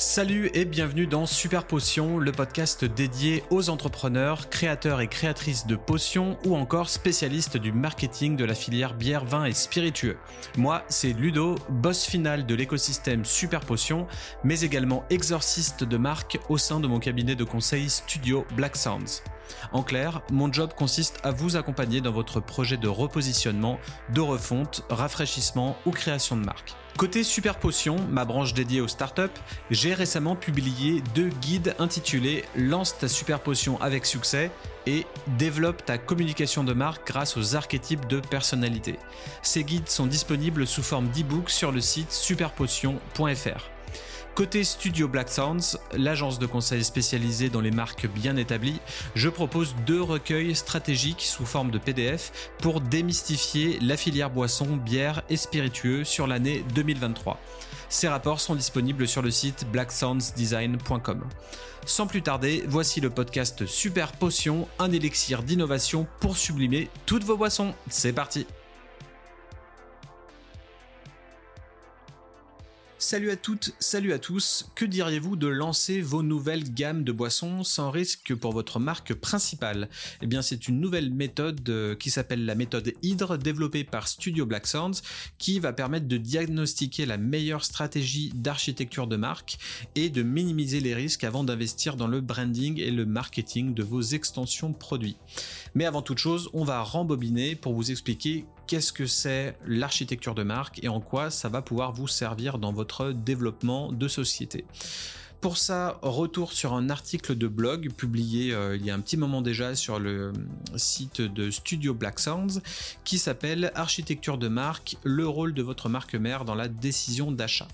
Salut et bienvenue dans Super Potion, le podcast dédié aux entrepreneurs, créateurs et créatrices de potions ou encore spécialistes du marketing de la filière bière, vin et spiritueux. Moi, c'est Ludo, boss final de l'écosystème Super Potion, mais également exorciste de marque au sein de mon cabinet de conseil studio Black Sounds. En clair, mon job consiste à vous accompagner dans votre projet de repositionnement, de refonte, rafraîchissement ou création de marque. Côté Super Potion, ma branche dédiée aux startups, j'ai récemment publié deux guides intitulés Lance ta super potion avec succès et Développe ta communication de marque grâce aux archétypes de personnalité. Ces guides sont disponibles sous forme d'e-book sur le site superpotion.fr. Côté Studio Black Sounds, l'agence de conseil spécialisée dans les marques bien établies, je propose deux recueils stratégiques sous forme de PDF pour démystifier la filière boisson, bière et spiritueux sur l'année 2023. Ces rapports sont disponibles sur le site blacksoundsdesign.com. Sans plus tarder, voici le podcast Super Potion, un élixir d'innovation pour sublimer toutes vos boissons. C'est parti Salut à toutes, salut à tous. Que diriez-vous de lancer vos nouvelles gammes de boissons sans risque pour votre marque principale? Eh bien, c'est une nouvelle méthode euh, qui s'appelle la méthode Hydre, développée par Studio Black Sounds, qui va permettre de diagnostiquer la meilleure stratégie d'architecture de marque et de minimiser les risques avant d'investir dans le branding et le marketing de vos extensions produits. Mais avant toute chose, on va rembobiner pour vous expliquer qu'est-ce que c'est l'architecture de marque et en quoi ça va pouvoir vous servir dans votre développement de société. Pour ça, retour sur un article de blog publié euh, il y a un petit moment déjà sur le site de Studio Black Sounds qui s'appelle Architecture de marque, le rôle de votre marque mère dans la décision d'achat.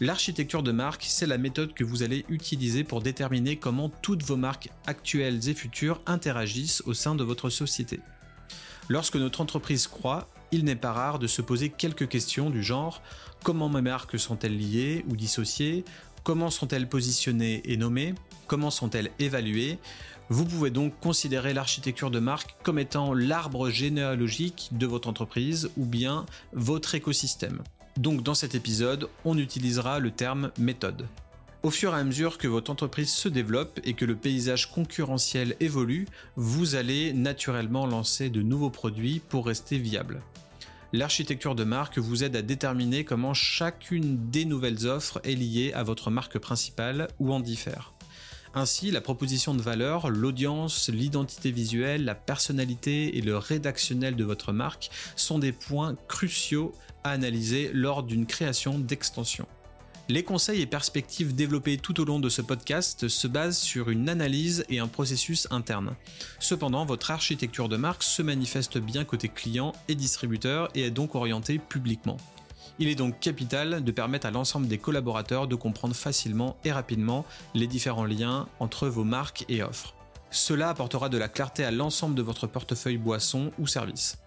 L'architecture de marque, c'est la méthode que vous allez utiliser pour déterminer comment toutes vos marques actuelles et futures interagissent au sein de votre société. Lorsque notre entreprise croît, il n'est pas rare de se poser quelques questions du genre comment mes marques sont-elles liées ou dissociées? Comment sont-elles positionnées et nommées? Comment sont-elles évaluées? Vous pouvez donc considérer l'architecture de marque comme étant l'arbre généalogique de votre entreprise ou bien votre écosystème. Donc dans cet épisode, on utilisera le terme méthode. Au fur et à mesure que votre entreprise se développe et que le paysage concurrentiel évolue, vous allez naturellement lancer de nouveaux produits pour rester viable. L'architecture de marque vous aide à déterminer comment chacune des nouvelles offres est liée à votre marque principale ou en diffère. Ainsi, la proposition de valeur, l'audience, l'identité visuelle, la personnalité et le rédactionnel de votre marque sont des points cruciaux à analyser lors d'une création d'extension. Les conseils et perspectives développés tout au long de ce podcast se basent sur une analyse et un processus interne. Cependant, votre architecture de marque se manifeste bien côté client et distributeur et est donc orientée publiquement. Il est donc capital de permettre à l'ensemble des collaborateurs de comprendre facilement et rapidement les différents liens entre vos marques et offres. Cela apportera de la clarté à l'ensemble de votre portefeuille boisson ou service.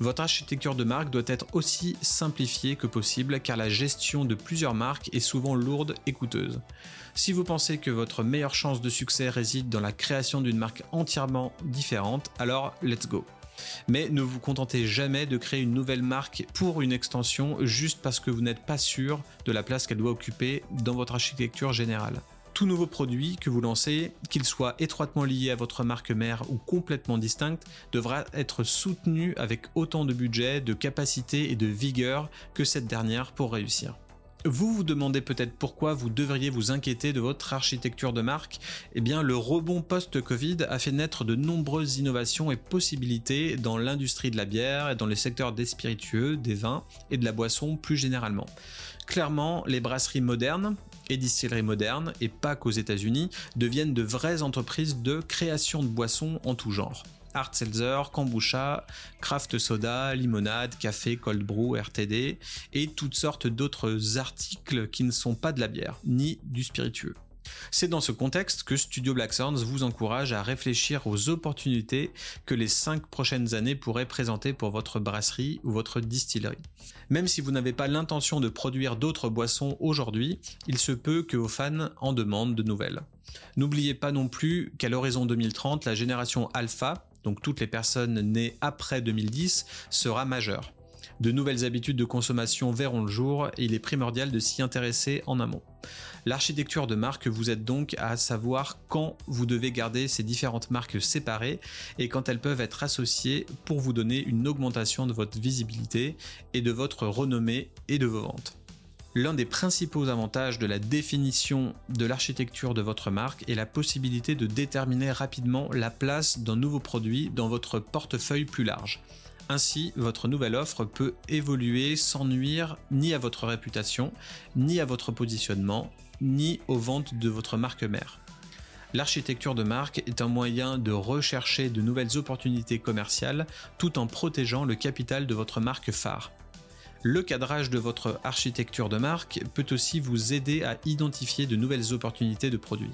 Votre architecture de marque doit être aussi simplifiée que possible car la gestion de plusieurs marques est souvent lourde et coûteuse. Si vous pensez que votre meilleure chance de succès réside dans la création d'une marque entièrement différente, alors let's go. Mais ne vous contentez jamais de créer une nouvelle marque pour une extension juste parce que vous n'êtes pas sûr de la place qu'elle doit occuper dans votre architecture générale tout nouveau produit que vous lancez, qu'il soit étroitement lié à votre marque mère ou complètement distinct, devra être soutenu avec autant de budget, de capacité et de vigueur que cette dernière pour réussir. Vous vous demandez peut-être pourquoi vous devriez vous inquiéter de votre architecture de marque Eh bien, le rebond post-Covid a fait naître de nombreuses innovations et possibilités dans l'industrie de la bière et dans les secteurs des spiritueux, des vins et de la boisson plus généralement. Clairement, les brasseries modernes, et distilleries modernes, et pas qu'aux États-Unis, deviennent de vraies entreprises de création de boissons en tout genre. Hard Seltzer, Kombucha, Craft Soda, Limonade, Café, Cold Brew, RTD, et toutes sortes d'autres articles qui ne sont pas de la bière, ni du spiritueux. C'est dans ce contexte que Studio Black Sounds vous encourage à réfléchir aux opportunités que les 5 prochaines années pourraient présenter pour votre brasserie ou votre distillerie. Même si vous n'avez pas l'intention de produire d'autres boissons aujourd'hui, il se peut que vos fans en demandent de nouvelles. N'oubliez pas non plus qu'à l'horizon 2030, la génération alpha, donc toutes les personnes nées après 2010, sera majeure. De nouvelles habitudes de consommation verront le jour il est primordial de s'y intéresser en amont. L'architecture de marque vous aide donc à savoir quand vous devez garder ces différentes marques séparées et quand elles peuvent être associées pour vous donner une augmentation de votre visibilité et de votre renommée et de vos ventes. L'un des principaux avantages de la définition de l'architecture de votre marque est la possibilité de déterminer rapidement la place d'un nouveau produit dans votre portefeuille plus large. Ainsi, votre nouvelle offre peut évoluer sans nuire ni à votre réputation, ni à votre positionnement, ni aux ventes de votre marque mère. L'architecture de marque est un moyen de rechercher de nouvelles opportunités commerciales tout en protégeant le capital de votre marque phare. Le cadrage de votre architecture de marque peut aussi vous aider à identifier de nouvelles opportunités de produits.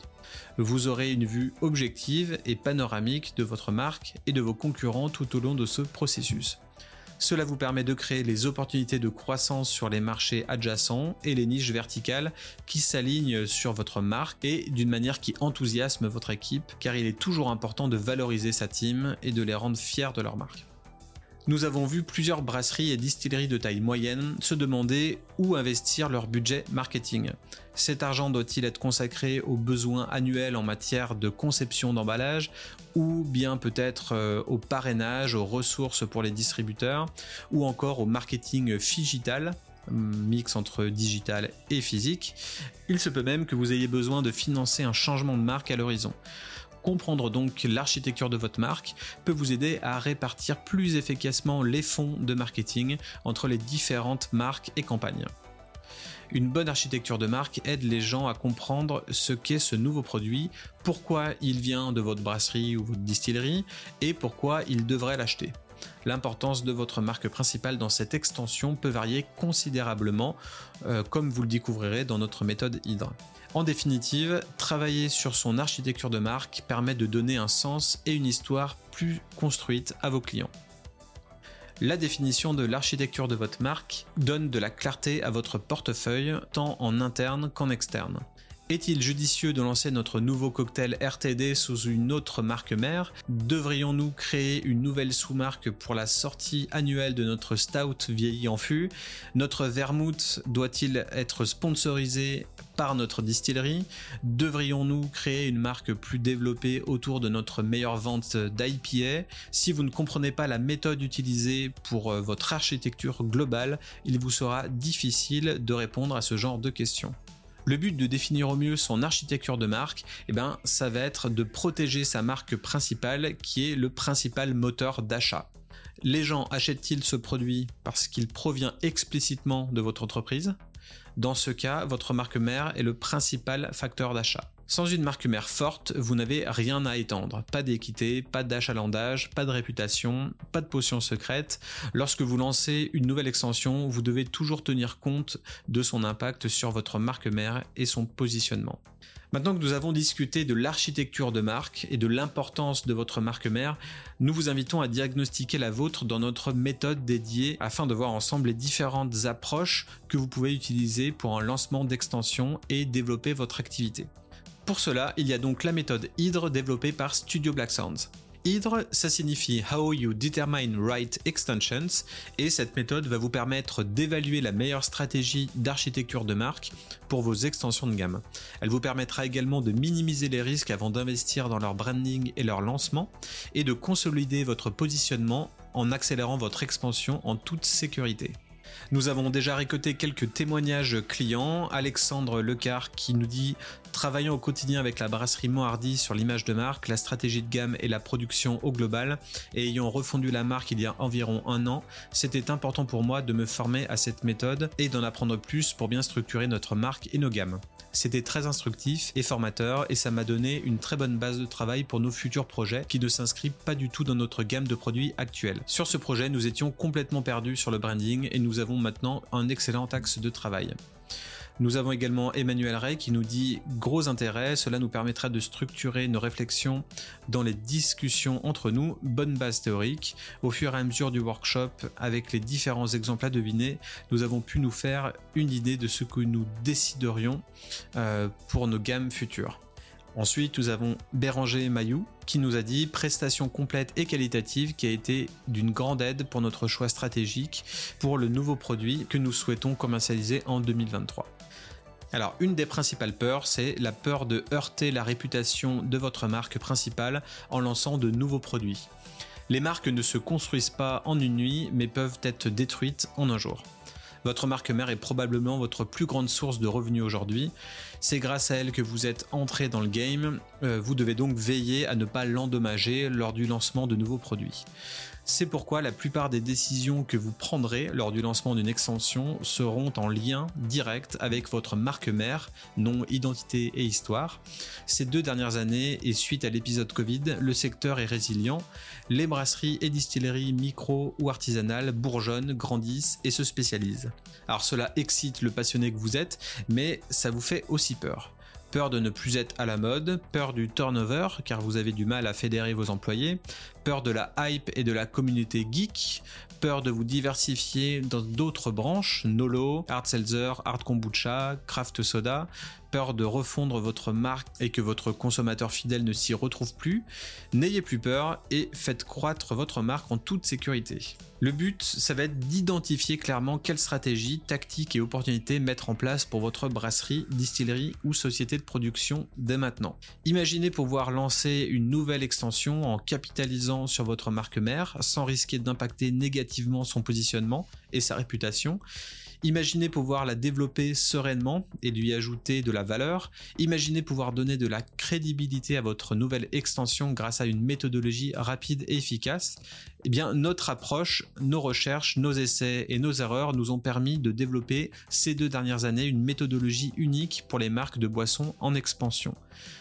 Vous aurez une vue objective et panoramique de votre marque et de vos concurrents tout au long de ce processus. Cela vous permet de créer les opportunités de croissance sur les marchés adjacents et les niches verticales qui s'alignent sur votre marque et d'une manière qui enthousiasme votre équipe car il est toujours important de valoriser sa team et de les rendre fiers de leur marque nous avons vu plusieurs brasseries et distilleries de taille moyenne se demander où investir leur budget marketing. Cet argent doit-il être consacré aux besoins annuels en matière de conception d'emballage ou bien peut-être euh, au parrainage, aux ressources pour les distributeurs ou encore au marketing digital mix entre digital et physique? Il se peut même que vous ayez besoin de financer un changement de marque à l'horizon. Comprendre donc l'architecture de votre marque peut vous aider à répartir plus efficacement les fonds de marketing entre les différentes marques et campagnes. Une bonne architecture de marque aide les gens à comprendre ce qu'est ce nouveau produit, pourquoi il vient de votre brasserie ou votre distillerie et pourquoi ils devraient l'acheter. L'importance de votre marque principale dans cette extension peut varier considérablement, euh, comme vous le découvrirez dans notre méthode Hydre. En définitive, travailler sur son architecture de marque permet de donner un sens et une histoire plus construite à vos clients. La définition de l'architecture de votre marque donne de la clarté à votre portefeuille, tant en interne qu'en externe. Est-il judicieux de lancer notre nouveau cocktail RTD sous une autre marque mère Devrions-nous créer une nouvelle sous-marque pour la sortie annuelle de notre stout vieilli en fût Notre vermouth doit-il être sponsorisé par notre distillerie Devrions-nous créer une marque plus développée autour de notre meilleure vente d'IPA Si vous ne comprenez pas la méthode utilisée pour euh, votre architecture globale, il vous sera difficile de répondre à ce genre de questions. Le but de définir au mieux son architecture de marque, eh ben, ça va être de protéger sa marque principale qui est le principal moteur d'achat. Les gens achètent-ils ce produit parce qu'il provient explicitement de votre entreprise? Dans ce cas, votre marque mère est le principal facteur d'achat. Sans une marque mère forte, vous n'avez rien à étendre. Pas d'équité, pas d'achalandage, pas de réputation, pas de potion secrète. Lorsque vous lancez une nouvelle extension, vous devez toujours tenir compte de son impact sur votre marque mère et son positionnement. Maintenant que nous avons discuté de l'architecture de marque et de l'importance de votre marque mère, nous vous invitons à diagnostiquer la vôtre dans notre méthode dédiée afin de voir ensemble les différentes approches que vous pouvez utiliser pour un lancement d'extension et développer votre activité. Pour cela, il y a donc la méthode Hydre développée par Studio Black Sounds. Hydre, ça signifie How You Determine Right Extensions, et cette méthode va vous permettre d'évaluer la meilleure stratégie d'architecture de marque pour vos extensions de gamme. Elle vous permettra également de minimiser les risques avant d'investir dans leur branding et leur lancement, et de consolider votre positionnement en accélérant votre expansion en toute sécurité. Nous avons déjà récolté quelques témoignages clients. Alexandre Lecar qui nous dit Travaillant au quotidien avec la brasserie Mohardy sur l'image de marque, la stratégie de gamme et la production au global, et ayant refondu la marque il y a environ un an, c'était important pour moi de me former à cette méthode et d'en apprendre plus pour bien structurer notre marque et nos gammes. C'était très instructif et formateur et ça m'a donné une très bonne base de travail pour nos futurs projets qui ne s'inscrivent pas du tout dans notre gamme de produits actuels. Sur ce projet, nous étions complètement perdus sur le branding et nous avons maintenant un excellent axe de travail. Nous avons également Emmanuel Ray qui nous dit gros intérêt, cela nous permettra de structurer nos réflexions dans les discussions entre nous, bonne base théorique. Au fur et à mesure du workshop, avec les différents exemples à deviner, nous avons pu nous faire une idée de ce que nous déciderions euh, pour nos gammes futures. Ensuite, nous avons Béranger Mayou qui nous a dit prestation complète et qualitative qui a été d'une grande aide pour notre choix stratégique pour le nouveau produit que nous souhaitons commercialiser en 2023. Alors, une des principales peurs, c'est la peur de heurter la réputation de votre marque principale en lançant de nouveaux produits. Les marques ne se construisent pas en une nuit, mais peuvent être détruites en un jour. Votre marque mère est probablement votre plus grande source de revenus aujourd'hui. C'est grâce à elle que vous êtes entré dans le game. Euh, vous devez donc veiller à ne pas l'endommager lors du lancement de nouveaux produits. C'est pourquoi la plupart des décisions que vous prendrez lors du lancement d'une extension seront en lien direct avec votre marque mère, nom, identité et histoire. Ces deux dernières années et suite à l'épisode Covid, le secteur est résilient. Les brasseries et distilleries micro ou artisanales bourgeonnent, grandissent et se spécialisent. Alors cela excite le passionné que vous êtes, mais ça vous fait aussi peur peur de ne plus être à la mode, peur du turnover car vous avez du mal à fédérer vos employés, peur de la hype et de la communauté geek, peur de vous diversifier dans d'autres branches, Nolo, Hard Seltzer, Hard Kombucha, Craft Soda, de refondre votre marque et que votre consommateur fidèle ne s'y retrouve plus, n'ayez plus peur et faites croître votre marque en toute sécurité. Le but, ça va être d'identifier clairement quelle stratégie, tactique et opportunité mettre en place pour votre brasserie, distillerie ou société de production dès maintenant. Imaginez pouvoir lancer une nouvelle extension en capitalisant sur votre marque mère sans risquer d'impacter négativement son positionnement et sa réputation Imaginez pouvoir la développer sereinement et lui ajouter de la valeur. Imaginez pouvoir donner de la crédibilité à votre nouvelle extension grâce à une méthodologie rapide et efficace. Eh bien, notre approche, nos recherches, nos essais et nos erreurs nous ont permis de développer ces deux dernières années une méthodologie unique pour les marques de boissons en expansion.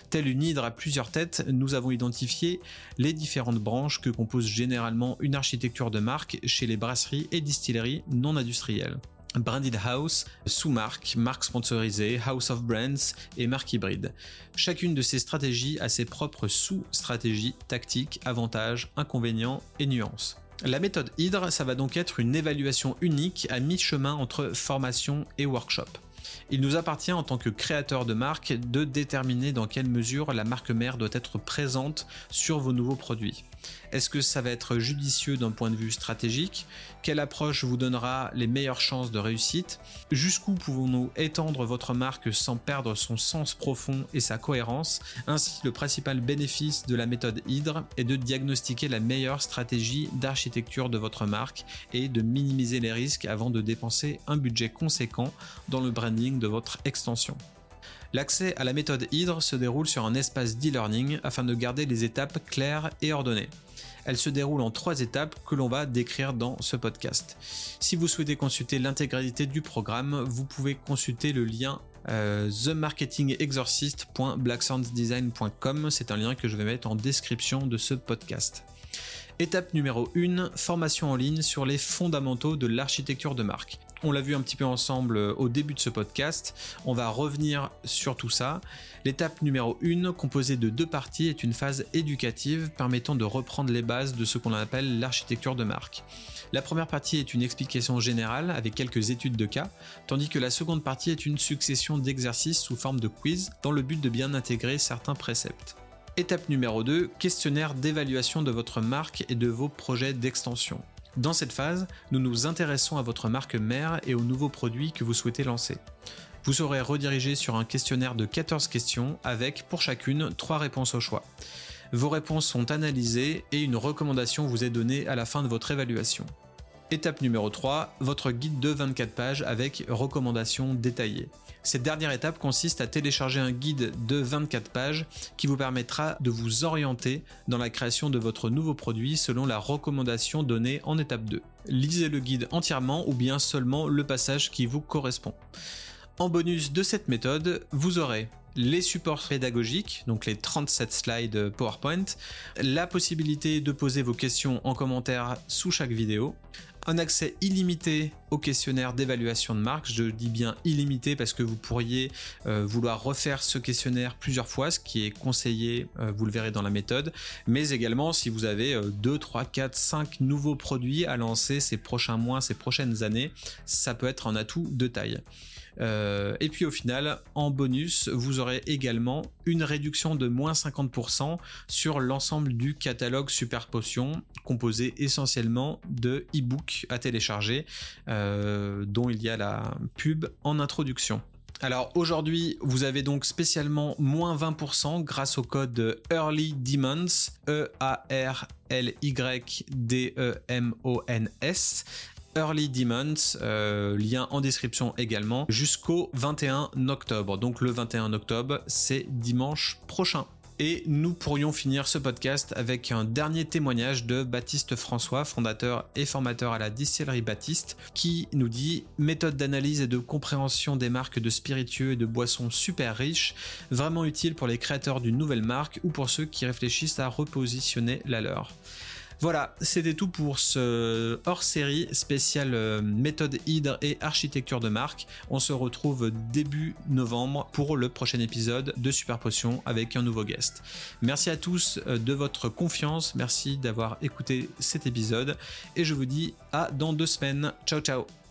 Telle une hydre à plusieurs têtes, nous avons identifié les différentes branches que compose généralement une architecture de marque chez les brasseries et distilleries non industrielles. Branded House, sous-marque, marque sponsorisée, House of Brands et marque hybride. Chacune de ces stratégies a ses propres sous-stratégies, tactiques, avantages, inconvénients et nuances. La méthode Hydre, ça va donc être une évaluation unique à mi-chemin entre formation et workshop. Il nous appartient en tant que créateur de marque de déterminer dans quelle mesure la marque mère doit être présente sur vos nouveaux produits. Est-ce que ça va être judicieux d'un point de vue stratégique? Quelle approche vous donnera les meilleures chances de réussite? Jusqu'où pouvons-nous étendre votre marque sans perdre son sens profond et sa cohérence? Ainsi, le principal bénéfice de la méthode Hydre est de diagnostiquer la meilleure stratégie d'architecture de votre marque et de minimiser les risques avant de dépenser un budget conséquent dans le branding de votre extension. L'accès à la méthode Hydre se déroule sur un espace d'e-learning afin de garder les étapes claires et ordonnées. Elle se déroule en trois étapes que l'on va décrire dans ce podcast. Si vous souhaitez consulter l'intégralité du programme, vous pouvez consulter le lien euh, themarketingexorcist.blacksoundsdesign.com. C'est un lien que je vais mettre en description de ce podcast. Étape numéro 1, formation en ligne sur les fondamentaux de l'architecture de marque. On l'a vu un petit peu ensemble euh, au début de ce podcast. On va revenir sur tout ça. L'étape numéro 1, composée de deux parties, est une phase éducative permettant de reprendre les bases de ce qu'on appelle l'architecture de marque. La première partie est une explication générale avec quelques études de cas, tandis que la seconde partie est une succession d'exercices sous forme de quiz dans le but de bien intégrer certains préceptes. Étape numéro 2, questionnaire d'évaluation de votre marque et de vos projets d'extension. Dans cette phase, nous nous intéressons à votre marque mère et aux nouveaux produits que vous souhaitez lancer. Vous serez redirigé sur un questionnaire de 14 questions avec, pour chacune, 3 réponses au choix. Vos réponses sont analysées et une recommandation vous est donnée à la fin de votre évaluation. Étape numéro 3, votre guide de 24 pages avec recommandations détaillées. Cette dernière étape consiste à télécharger un guide de 24 pages qui vous permettra de vous orienter dans la création de votre nouveau produit selon la recommandation donnée en étape 2. Lisez le guide entièrement ou bien seulement le passage qui vous correspond. En bonus de cette méthode, vous aurez les supports pédagogiques, donc les 37 slides PowerPoint, la possibilité de poser vos questions en commentaire sous chaque vidéo, un accès illimité au questionnaire d'évaluation de marque. Je dis bien illimité parce que vous pourriez euh, vouloir refaire ce questionnaire plusieurs fois, ce qui est conseillé, euh, vous le verrez dans la méthode, mais également si vous avez 2, 3, 4, 5 nouveaux produits à lancer ces prochains mois, ces prochaines années, ça peut être un atout de taille. Euh, et puis au final, en bonus, vous aurez également une réduction de moins 50% sur l'ensemble du catalogue Super Potion, composé essentiellement de e-books à télécharger, euh, dont il y a la pub en introduction. Alors aujourd'hui, vous avez donc spécialement moins 20% grâce au code Early Demons, E-A-R-L-Y-D-E-M-O-N-S. Early Demons, euh, lien en description également, jusqu'au 21 octobre. Donc le 21 octobre, c'est dimanche prochain. Et nous pourrions finir ce podcast avec un dernier témoignage de Baptiste François, fondateur et formateur à la distillerie Baptiste, qui nous dit méthode d'analyse et de compréhension des marques de spiritueux et de boissons super riches, vraiment utile pour les créateurs d'une nouvelle marque ou pour ceux qui réfléchissent à repositionner la leur. Voilà, c'était tout pour ce hors-série spécial euh, méthode hydre et architecture de marque. On se retrouve début novembre pour le prochain épisode de Super Potion avec un nouveau guest. Merci à tous euh, de votre confiance, merci d'avoir écouté cet épisode et je vous dis à dans deux semaines. Ciao ciao